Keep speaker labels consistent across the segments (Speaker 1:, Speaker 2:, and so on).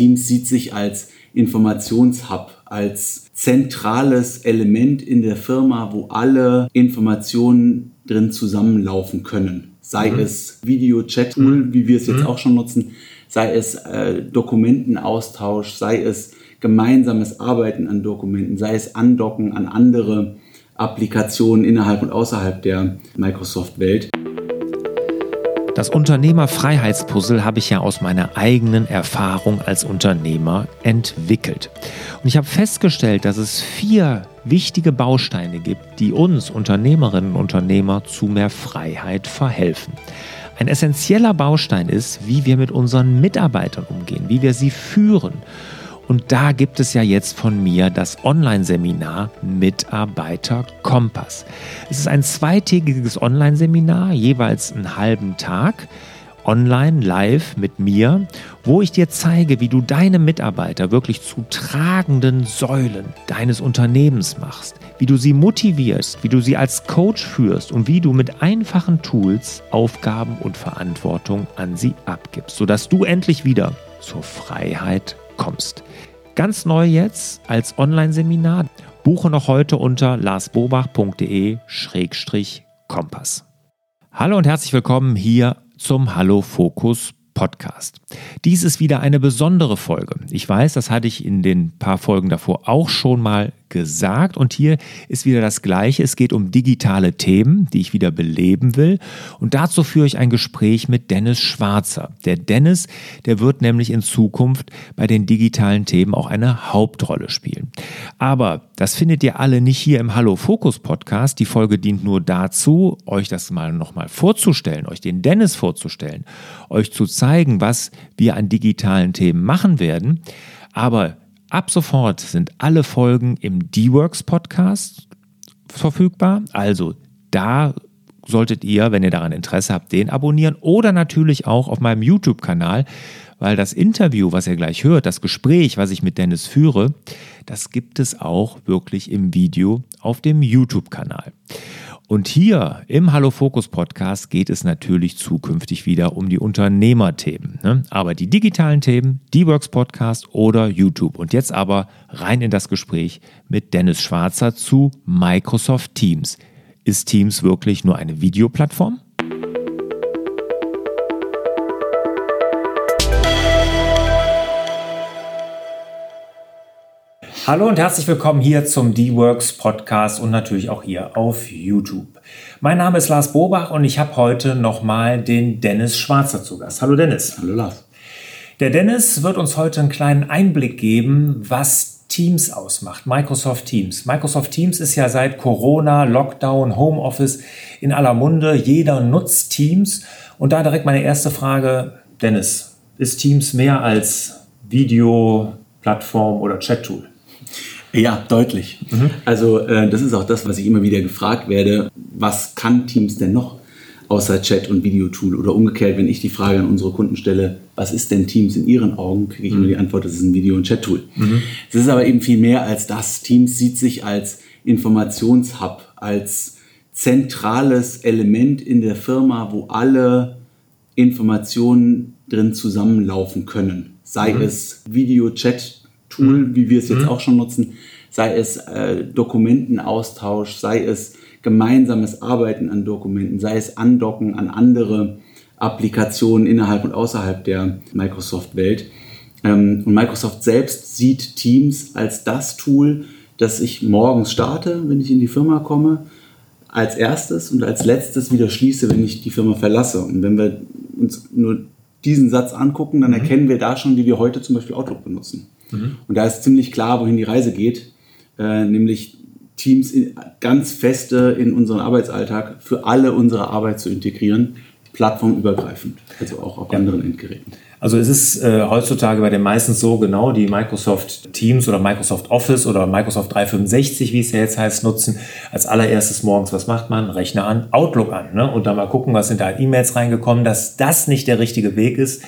Speaker 1: Teams sieht sich als Informationshub, als zentrales Element in der Firma, wo alle Informationen drin zusammenlaufen können. Sei mhm. es Video-Chat-Tool, mhm. wie wir es jetzt mhm. auch schon nutzen, sei es äh, Dokumentenaustausch, sei es gemeinsames Arbeiten an Dokumenten, sei es Andocken an andere Applikationen innerhalb und außerhalb der Microsoft-Welt.
Speaker 2: Das Unternehmerfreiheitspuzzle habe ich ja aus meiner eigenen Erfahrung als Unternehmer entwickelt. Und ich habe festgestellt, dass es vier wichtige Bausteine gibt, die uns Unternehmerinnen und Unternehmer zu mehr Freiheit verhelfen. Ein essentieller Baustein ist, wie wir mit unseren Mitarbeitern umgehen, wie wir sie führen und da gibt es ja jetzt von mir das Online-Seminar Mitarbeiter Kompass. Es ist ein zweitägiges Online-Seminar, jeweils einen halben Tag online, live mit mir, wo ich dir zeige, wie du deine Mitarbeiter wirklich zu tragenden Säulen deines Unternehmens machst, wie du sie motivierst, wie du sie als Coach führst und wie du mit einfachen Tools Aufgaben und Verantwortung an sie abgibst, sodass du endlich wieder zur Freiheit kommst. Ganz neu jetzt als Online-Seminar. Buche noch heute unter larsbobach.de-kompass. Hallo und herzlich willkommen hier zum Hallo Fokus Podcast. Dies ist wieder eine besondere Folge. Ich weiß, das hatte ich in den paar Folgen davor auch schon mal gesagt. Und hier ist wieder das Gleiche. Es geht um digitale Themen, die ich wieder beleben will. Und dazu führe ich ein Gespräch mit Dennis Schwarzer. Der Dennis, der wird nämlich in Zukunft bei den digitalen Themen auch eine Hauptrolle spielen. Aber das findet ihr alle nicht hier im Hallo Fokus Podcast. Die Folge dient nur dazu, euch das mal nochmal vorzustellen, euch den Dennis vorzustellen, euch zu zeigen, was wir an digitalen Themen machen werden. Aber Ab sofort sind alle Folgen im D-Works Podcast verfügbar. Also da solltet ihr, wenn ihr daran Interesse habt, den abonnieren oder natürlich auch auf meinem YouTube-Kanal, weil das Interview, was ihr gleich hört, das Gespräch, was ich mit Dennis führe, das gibt es auch wirklich im Video auf dem YouTube-Kanal. Und hier im Hallo Fokus Podcast geht es natürlich zukünftig wieder um die Unternehmerthemen. Ne? Aber die digitalen Themen, die Works Podcast oder YouTube. Und jetzt aber rein in das Gespräch mit Dennis Schwarzer zu Microsoft Teams. Ist Teams wirklich nur eine Videoplattform? Hallo und herzlich willkommen hier zum D-Works Podcast und natürlich auch hier auf YouTube. Mein Name ist Lars Bobach und ich habe heute nochmal den Dennis Schwarzer zu Gast. Hallo Dennis.
Speaker 1: Hallo Lars.
Speaker 2: Der Dennis wird uns heute einen kleinen Einblick geben, was Teams ausmacht, Microsoft Teams. Microsoft Teams ist ja seit Corona, Lockdown, Homeoffice in aller Munde. Jeder nutzt Teams. Und da direkt meine erste Frage, Dennis, ist Teams mehr als Videoplattform oder Chat-Tool?
Speaker 1: Ja, deutlich. Mhm. Also äh, das ist auch das, was ich immer wieder gefragt werde. Was kann Teams denn noch außer Chat und Videotool? Oder umgekehrt, wenn ich die Frage an unsere Kunden stelle, was ist denn Teams in ihren Augen, kriege ich mhm. immer die Antwort, das ist ein Video- und Chat-Tool. Mhm. Es ist aber eben viel mehr als das. Teams sieht sich als Informationshub, als zentrales Element in der Firma, wo alle Informationen drin zusammenlaufen können. Sei mhm. es Video, Chat, Tool, mhm. wie wir es jetzt mhm. auch schon nutzen, sei es äh, Dokumentenaustausch, sei es gemeinsames Arbeiten an Dokumenten, sei es Andocken an andere Applikationen innerhalb und außerhalb der Microsoft-Welt. Ähm, und Microsoft selbst sieht Teams als das Tool, das ich morgens starte, wenn ich in die Firma komme, als erstes und als letztes wieder schließe, wenn ich die Firma verlasse. Und wenn wir uns nur diesen Satz angucken, dann mhm. erkennen wir da schon, wie wir heute zum Beispiel Outlook benutzen. Mhm. Und da ist ziemlich klar, wohin die Reise geht, äh, nämlich Teams in, ganz feste in unseren Arbeitsalltag für alle unsere Arbeit zu integrieren, plattformübergreifend, also auch auf ja. anderen Endgeräten.
Speaker 2: Also es ist äh, heutzutage bei den meisten so genau, die Microsoft Teams oder Microsoft Office oder Microsoft 365, wie es ja jetzt heißt, nutzen. Als allererstes morgens, was macht man? Rechner an, Outlook an ne? und dann mal gucken, was sind da E-Mails reingekommen, dass das nicht der richtige Weg ist.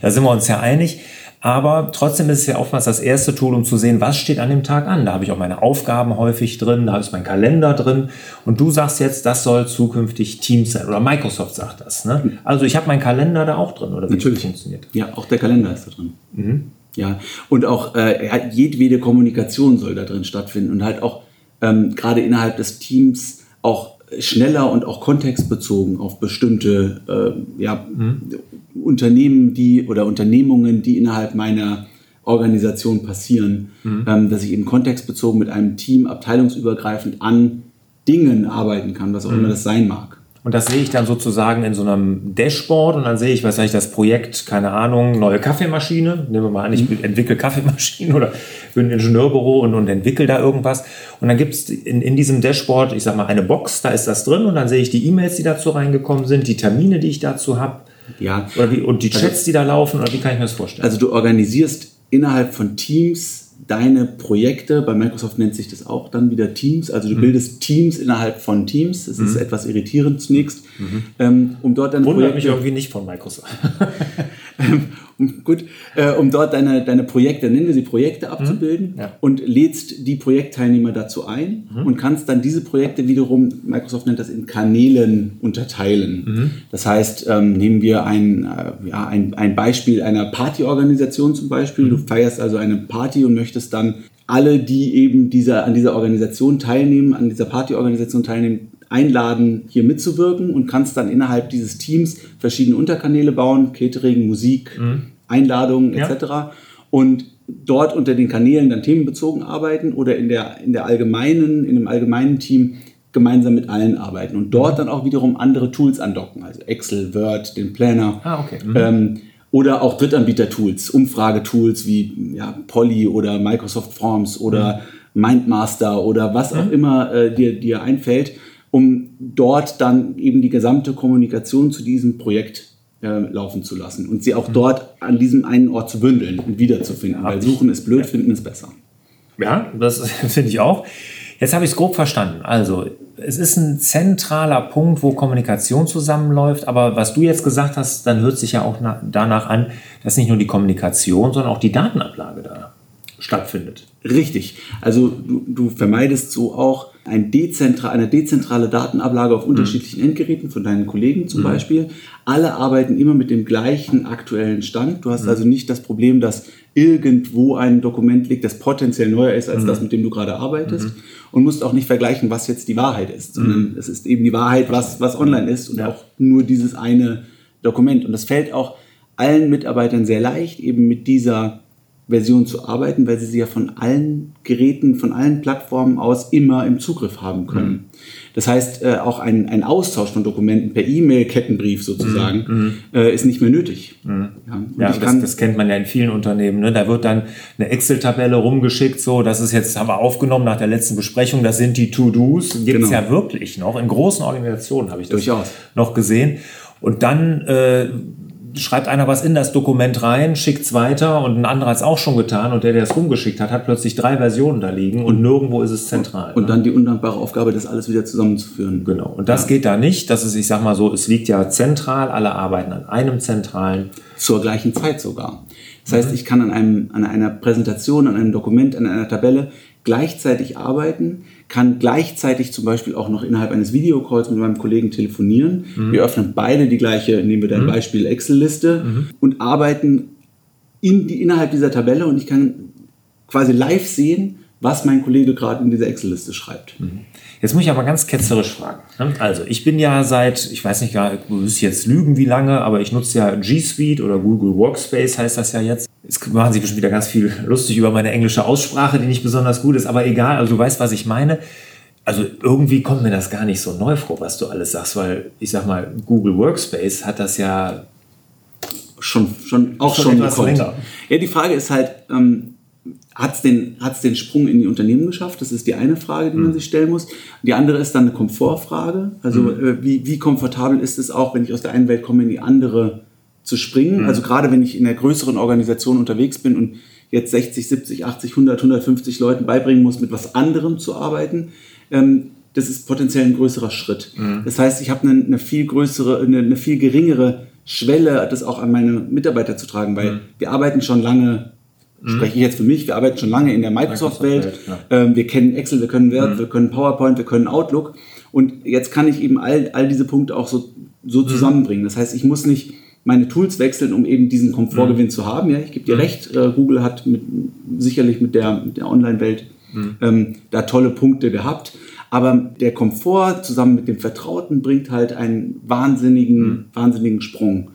Speaker 2: Da sind wir uns ja einig. Aber trotzdem ist es ja oftmals das erste Tool, um zu sehen, was steht an dem Tag an. Da habe ich auch meine Aufgaben häufig drin, da habe ich meinen Kalender drin. Und du sagst jetzt, das soll zukünftig Teams sein. Oder Microsoft sagt das. Ne? Also ich habe meinen Kalender da auch drin. Oder
Speaker 1: wie Natürlich. funktioniert Ja, auch der Kalender ist da drin. Mhm. Ja, und auch äh, jedwede Kommunikation soll da drin stattfinden und halt auch ähm, gerade innerhalb des Teams auch schneller und auch kontextbezogen auf bestimmte äh, ja, mhm. Unternehmen, die oder Unternehmungen, die innerhalb meiner Organisation passieren, mhm. ähm, dass ich eben kontextbezogen mit einem Team abteilungsübergreifend an Dingen arbeiten kann, was auch mhm. immer das sein mag.
Speaker 2: Und das sehe ich dann sozusagen in so einem Dashboard und dann sehe ich, was ich das Projekt, keine Ahnung, neue Kaffeemaschine. Nehmen wir mal an, ich mhm. entwickle Kaffeemaschinen oder bin ein Ingenieurbüro und, und entwickle da irgendwas. Und dann gibt es in, in diesem Dashboard, ich sag mal, eine Box, da ist das drin und dann sehe ich die E-Mails, die dazu reingekommen sind, die Termine, die ich dazu habe. Ja. Oder wie, und die also Chats, die da laufen, oder wie kann ich mir das vorstellen?
Speaker 1: Also du organisierst innerhalb von Teams deine Projekte, bei Microsoft nennt sich das auch dann wieder Teams, also du mhm. bildest Teams innerhalb von Teams, das mhm. ist etwas irritierend zunächst, mhm. ähm, um dort
Speaker 2: dann Wundert Projekte, mich irgendwie nicht von Microsoft.
Speaker 1: gut, äh, um dort deine, deine Projekte, nennen wir sie Projekte abzubilden mhm. ja. und lädst die Projektteilnehmer dazu ein mhm. und kannst dann diese Projekte wiederum, Microsoft nennt das in Kanälen unterteilen. Mhm. Das heißt, ähm, nehmen wir ein, äh, ja, ein, ein Beispiel einer Partyorganisation zum Beispiel. Du mhm. feierst also eine Party und möchtest dann alle, die eben dieser, an dieser Organisation teilnehmen, an dieser Partyorganisation teilnehmen, einladen, hier mitzuwirken und kannst dann innerhalb dieses Teams verschiedene Unterkanäle bauen, Catering, Musik, mhm. Einladungen etc. Ja. Und dort unter den Kanälen dann themenbezogen arbeiten oder in der, in der allgemeinen, in dem allgemeinen Team gemeinsam mit allen arbeiten und dort mhm. dann auch wiederum andere Tools andocken, also Excel, Word, den Planner. Ah, okay. Mhm. Ähm, oder auch Drittanbieter-Tools, Umfragetools wie ja, Polly oder Microsoft Forms oder mhm. Mindmaster oder was auch mhm. immer äh, dir, dir einfällt um dort dann eben die gesamte Kommunikation zu diesem Projekt äh, laufen zu lassen und sie auch mhm. dort an diesem einen Ort zu bündeln und wiederzufinden. Ja, weil suchen ist blöd, finden ist besser.
Speaker 2: Ja, das finde ich auch. Jetzt habe ich es grob verstanden. Also, es ist ein zentraler Punkt, wo Kommunikation zusammenläuft. Aber was du jetzt gesagt hast, dann hört sich ja auch danach an, dass nicht nur die Kommunikation, sondern auch die Datenablage da stattfindet.
Speaker 1: Richtig. Also du, du vermeidest so auch ein dezentra eine dezentrale Datenablage auf unterschiedlichen mhm. Endgeräten von deinen Kollegen zum mhm. Beispiel. Alle arbeiten immer mit dem gleichen aktuellen Stand. Du hast mhm. also nicht das Problem, dass irgendwo ein Dokument liegt, das potenziell neuer ist als mhm. das, mit dem du gerade arbeitest. Mhm. Und musst auch nicht vergleichen, was jetzt die Wahrheit ist, sondern mhm. es ist eben die Wahrheit, was, was online ist und ja. auch nur dieses eine Dokument. Und das fällt auch allen Mitarbeitern sehr leicht, eben mit dieser Version zu arbeiten, weil sie sie ja von allen Geräten, von allen Plattformen aus immer im Zugriff haben können. Mhm. Das heißt, äh, auch ein, ein Austausch von Dokumenten per E-Mail, Kettenbrief sozusagen, mhm. mhm. äh, ist nicht mehr nötig.
Speaker 2: Mhm. Ja, ja das, das, kennt man ja in vielen Unternehmen. Ne? Da wird dann eine Excel-Tabelle rumgeschickt, so, das ist jetzt, haben wir aufgenommen nach der letzten Besprechung, das sind die To-Dos. Gibt es genau. ja wirklich noch. In großen Organisationen habe ich das Durchaus. noch gesehen. Und dann äh, schreibt einer was in das Dokument rein, schickt es weiter und ein anderer hat es auch schon getan und der, der es rumgeschickt hat, hat plötzlich drei Versionen da liegen und nirgendwo ist es zentral.
Speaker 1: Und, ne? dann die undankbare Aufgabe, das alles wieder zusammenzuführen.
Speaker 2: Genau. Und das ja. geht da nicht. Das ist, ich sag mal so, es liegt ja zentral, alle arbeiten an einem zentralen.
Speaker 1: Zur gleichen Zeit sogar. Das heißt, ich kann an, einem, an einer Präsentation, an einem Dokument, an einer Tabelle gleichzeitig arbeiten, kann gleichzeitig zum Beispiel auch noch innerhalb eines Videocalls mit meinem Kollegen telefonieren. Mhm. Wir öffnen beide die gleiche, nehmen wir dein mhm. Beispiel Excel-Liste mhm. und arbeiten in die, innerhalb dieser Tabelle und ich kann quasi live sehen, was mein Kollege gerade in dieser Excel-Liste schreibt. Mhm.
Speaker 2: Jetzt muss ich aber ganz ketzerisch fragen. Ne? Also, ich bin ja seit, ich weiß nicht gar, du wirst jetzt lügen, wie lange, aber ich nutze ja G Suite oder Google Workspace heißt das ja jetzt. Jetzt machen sie bestimmt wieder ganz viel lustig über meine englische Aussprache, die nicht besonders gut ist, aber egal, also du weißt, was ich meine. Also irgendwie kommt mir das gar nicht so neu vor, was du alles sagst, weil ich sag mal, Google Workspace hat das ja
Speaker 1: schon, schon auch schon, schon länger. Ja, die Frage ist halt, ähm, hat es den, hat's den Sprung in die Unternehmen geschafft? Das ist die eine Frage, die man mhm. sich stellen muss. Die andere ist dann eine Komfortfrage. Also mhm. äh, wie, wie komfortabel ist es auch, wenn ich aus der einen Welt komme, in die andere zu springen? Mhm. Also gerade wenn ich in einer größeren Organisation unterwegs bin und jetzt 60, 70, 80, 100, 150 Leuten beibringen muss, mit was anderem zu arbeiten, ähm, das ist potenziell ein größerer Schritt. Mhm. Das heißt, ich habe eine, eine viel größere, eine, eine, viel geringere Schwelle, das auch an meine Mitarbeiter zu tragen, weil mhm. wir arbeiten schon lange mhm. spreche ich jetzt für mich, wir arbeiten schon lange in der Microsoft-Welt. Microsoft ähm, wir kennen Excel, wir können Word, mhm. wir können PowerPoint, wir können Outlook. Und jetzt kann ich eben all, all diese Punkte auch so, so mhm. zusammenbringen. Das heißt, ich muss nicht meine Tools wechseln, um eben diesen Komfortgewinn mhm. zu haben. Ja, ich gebe dir mhm. recht, äh, Google hat mit, sicherlich mit der, mit der Online-Welt mhm. ähm, da tolle Punkte gehabt. Aber der Komfort zusammen mit dem Vertrauten bringt halt einen wahnsinnigen, mhm. wahnsinnigen Sprung.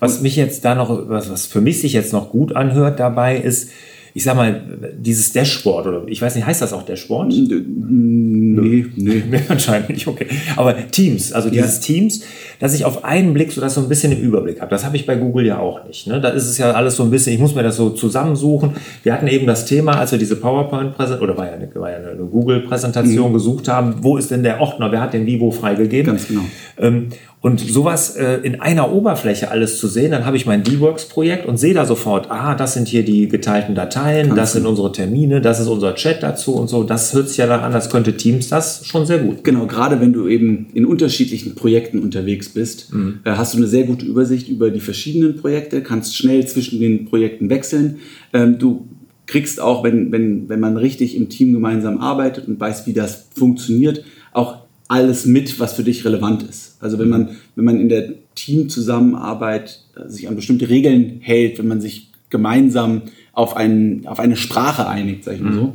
Speaker 2: Was mich jetzt da noch, was, was für mich sich jetzt noch gut anhört dabei ist, ich sag mal, dieses Dashboard oder ich weiß nicht, heißt das auch Dashboard? Nee, nee. nee anscheinend nicht, okay. Aber Teams, also dieses ja. Teams, dass ich auf einen Blick so das so ein bisschen im Überblick habe. Das habe ich bei Google ja auch nicht. Ne? Da ist es ja alles so ein bisschen, ich muss mir das so zusammensuchen. Wir hatten eben das Thema, als wir diese PowerPoint-Präsentation, oder war ja eine, ja eine Google-Präsentation mhm. gesucht haben, wo ist denn der Ordner, wer hat den Vivo freigegeben?
Speaker 1: Ganz genau.
Speaker 2: Ähm, und sowas äh, in einer Oberfläche alles zu sehen, dann habe ich mein D-Works-Projekt und sehe da sofort, ah, das sind hier die geteilten Dateien, Kannst das sind unsere Termine, das ist unser Chat dazu und so. Das hört sich ja dann an, als könnte Teams das schon sehr gut.
Speaker 1: Genau, gerade wenn du eben in unterschiedlichen Projekten unterwegs bist, mhm. äh, hast du eine sehr gute Übersicht über die verschiedenen Projekte, kannst schnell zwischen den Projekten wechseln. Ähm, du kriegst auch, wenn, wenn, wenn man richtig im Team gemeinsam arbeitet und weiß, wie das funktioniert, auch alles mit, was für dich relevant ist. Also wenn man, wenn man in der Teamzusammenarbeit äh, sich an bestimmte Regeln hält, wenn man sich gemeinsam auf, einen, auf eine Sprache einigt, sag ich mal so, mhm.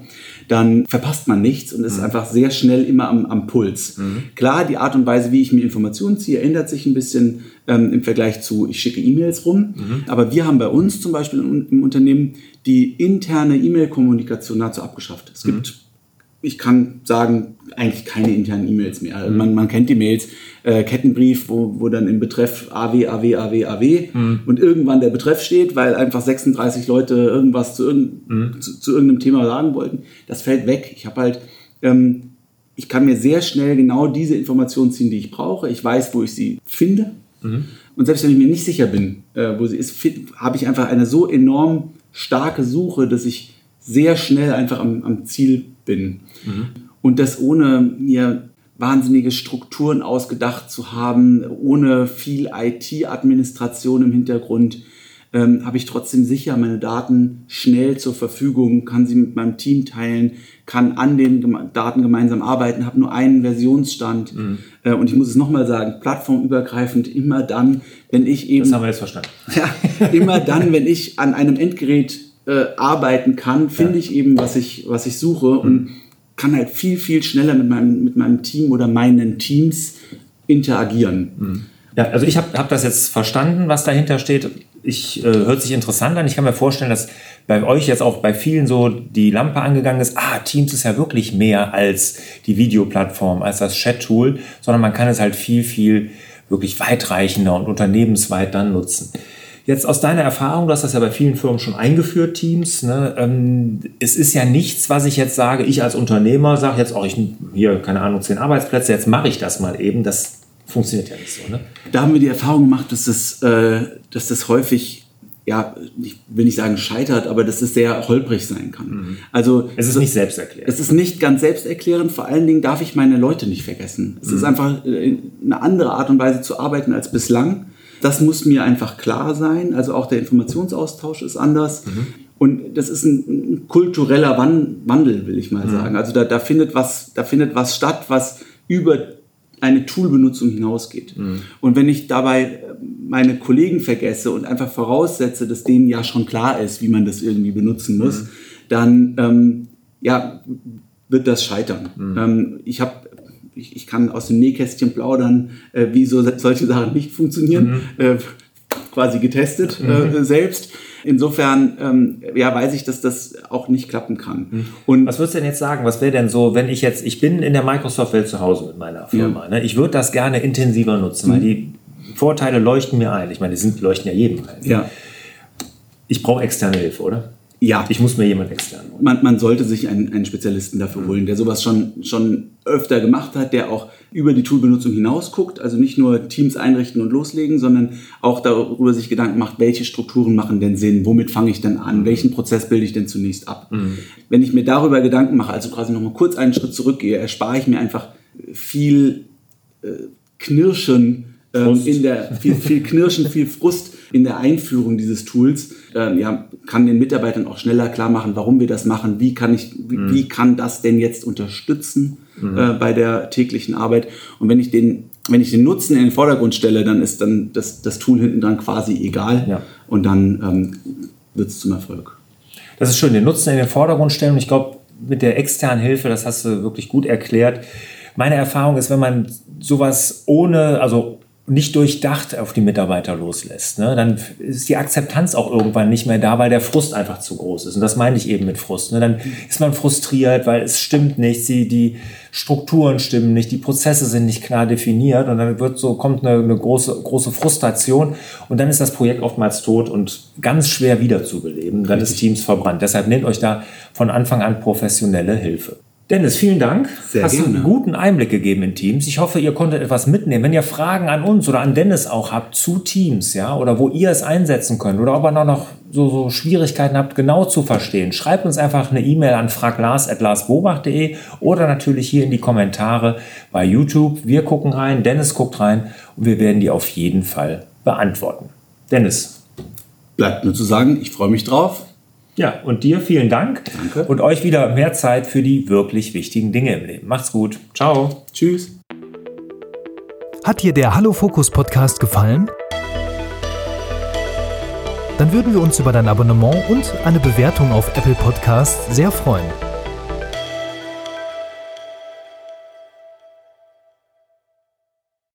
Speaker 1: dann verpasst man nichts und ist mhm. einfach sehr schnell immer am, am Puls. Mhm. Klar, die Art und Weise, wie ich mir Informationen ziehe, ändert sich ein bisschen ähm, im Vergleich zu, ich schicke E-Mails rum. Mhm. Aber wir haben bei uns zum Beispiel im Unternehmen die interne E-Mail-Kommunikation dazu abgeschafft. Es gibt mhm ich kann sagen, eigentlich keine internen E-Mails mehr. Also man, man kennt die Mails, äh, Kettenbrief, wo, wo dann im Betreff AW, AW, AW, AW mhm. und irgendwann der Betreff steht, weil einfach 36 Leute irgendwas zu, irgend, mhm. zu, zu, irgendeinem Thema sagen wollten. Das fällt weg. Ich habe halt, ähm, ich kann mir sehr schnell genau diese Informationen ziehen, die ich brauche. Ich weiß, wo ich sie finde. Mhm. Und selbst wenn ich mir nicht sicher bin, äh, wo sie ist, habe ich einfach eine so enorm starke Suche, dass ich sehr schnell einfach am, am Ziel bin. Mhm. Und das ohne mir wahnsinnige Strukturen ausgedacht zu haben, ohne viel IT-Administration im Hintergrund, ähm, habe ich trotzdem sicher meine Daten schnell zur Verfügung, kann sie mit meinem Team teilen, kann an den Geme Daten gemeinsam arbeiten, habe nur einen Versionsstand. Mhm. Äh, und ich muss es nochmal sagen, plattformübergreifend immer dann, wenn ich eben...
Speaker 2: Das haben wir jetzt verstanden.
Speaker 1: Ja, immer dann, wenn ich an einem Endgerät äh, arbeiten kann, finde ja. ich eben, was ich, was ich suche mhm. und kann halt viel, viel schneller mit meinem, mit meinem Team oder meinen Teams interagieren.
Speaker 2: Mhm. Ja, also ich habe hab das jetzt verstanden, was dahinter steht. Ich äh, hört sich interessant an. Ich kann mir vorstellen, dass bei euch jetzt auch bei vielen so die Lampe angegangen ist. Ah, Teams ist ja wirklich mehr als die Videoplattform, als das Chat-Tool, sondern man kann es halt viel, viel wirklich weitreichender und unternehmensweit dann nutzen. Jetzt aus deiner Erfahrung, du hast das ja bei vielen Firmen schon eingeführt, Teams. Ne? Ähm, es ist ja nichts, was ich jetzt sage, ich als Unternehmer sage jetzt auch, ich hier, keine Ahnung, zehn Arbeitsplätze, jetzt mache ich das mal eben. Das funktioniert ja nicht so. Ne?
Speaker 1: Da haben wir die Erfahrung gemacht, dass das, äh, dass das häufig ja, ich will nicht sagen scheitert, aber dass es sehr holprig sein kann. Mhm.
Speaker 2: Also es ist nicht selbsterklärend.
Speaker 1: Es ist nicht ganz selbsterklärend. Vor allen Dingen darf ich meine Leute nicht vergessen. Es mhm. ist einfach äh, eine andere Art und Weise zu arbeiten als bislang. Das muss mir einfach klar sein. Also auch der Informationsaustausch ist anders. Mhm. Und das ist ein, kultureller Wandel, will ich mal mhm. sagen. Also da, da, findet was, da findet was statt, was über eine Toolbenutzung hinausgeht. Mhm. Und wenn ich dabei meine Kollegen vergesse und einfach voraussetze, dass denen ja schon klar ist, wie man das irgendwie benutzen muss, mhm. dann ähm, ja, wird das scheitern. Mhm. Ähm, ich habe ich, ich kann aus dem Nähkästchen plaudern, äh, wie so solche Sachen nicht funktionieren. Mhm. Äh, quasi getestet mhm. äh, selbst. Insofern ähm, ja, weiß ich, dass das auch nicht klappen kann.
Speaker 2: Mhm. Und was würdest du denn jetzt sagen? Was wäre denn so, wenn ich jetzt, ich bin in der Microsoft-Welt zu Hause mit meiner Firma. Ja. Ne? Ich würde das gerne intensiver nutzen, weil mhm. die Vorteile leuchten mir ein. Ich meine, die sind, leuchten ja jedem ein.
Speaker 1: Ja.
Speaker 2: Ich brauche externe Hilfe, oder?
Speaker 1: Ja.
Speaker 2: Ich muss mir jemanden extern
Speaker 1: holen. Man, man sollte sich einen, einen Spezialisten dafür mhm. holen, der sowas schon, schon öfter gemacht hat, der auch über die Toolbenutzung hinaus guckt, also nicht nur Teams einrichten und loslegen, sondern auch darüber sich Gedanken macht, welche Strukturen machen denn Sinn, womit fange ich denn an, mhm. welchen Prozess bilde ich denn zunächst ab. Mhm. Wenn ich mir darüber Gedanken mache, also quasi nochmal kurz einen Schritt zurückgehe, erspare ich mir einfach viel äh, Knirschen ähm, in der viel, viel Knirschen, viel Frust in der Einführung dieses Tools. Ähm, ja, kann den Mitarbeitern auch schneller klar machen, warum wir das machen, wie kann ich, wie, mhm. wie kann das denn jetzt unterstützen mhm. äh, bei der täglichen Arbeit. Und wenn ich den wenn ich den Nutzen in den Vordergrund stelle, dann ist dann das, das Tool hinten dran quasi egal
Speaker 2: Ja.
Speaker 1: und dann ähm, wird es zum Erfolg.
Speaker 2: Das ist schön, den Nutzen in den Vordergrund stellen. Und ich glaube, mit der externen Hilfe, das hast du wirklich gut erklärt. Meine Erfahrung ist, wenn man sowas ohne, also nicht durchdacht auf die Mitarbeiter loslässt, ne, dann ist die Akzeptanz auch irgendwann nicht mehr da, weil der Frust einfach zu groß ist. Und das meine ich eben mit Frust. Ne. Dann ist man frustriert, weil es stimmt nicht, die, die Strukturen stimmen nicht, die Prozesse sind nicht klar definiert und dann wird so, kommt eine, eine große, große Frustration und dann ist das Projekt oftmals tot und ganz schwer wiederzubeleben. Dann ist Teams verbrannt. Deshalb nehmt euch da von Anfang an professionelle Hilfe. Dennis, vielen Dank.
Speaker 1: Sehr
Speaker 2: Hast du
Speaker 1: gerne.
Speaker 2: einen guten Einblick gegeben in Teams. Ich hoffe, ihr konntet etwas mitnehmen. Wenn ihr Fragen an uns oder an Dennis auch habt zu Teams, ja, oder wo ihr es einsetzen könnt, oder ob ihr noch, noch so, so Schwierigkeiten habt, genau zu verstehen, schreibt uns einfach eine E-Mail an fraglars.larsbobach.de oder natürlich hier in die Kommentare bei YouTube. Wir gucken rein, Dennis guckt rein und wir werden die auf jeden Fall beantworten. Dennis,
Speaker 1: Bleibt nur zu sagen, ich freue mich drauf.
Speaker 2: Ja, und dir vielen Dank.
Speaker 1: Danke.
Speaker 2: Und euch wieder mehr Zeit für die wirklich wichtigen Dinge im Leben. Macht's gut. Ciao.
Speaker 1: Tschüss.
Speaker 3: Hat dir der Hallo Fokus Podcast gefallen? Dann würden wir uns über dein Abonnement und eine Bewertung auf Apple Podcasts sehr freuen.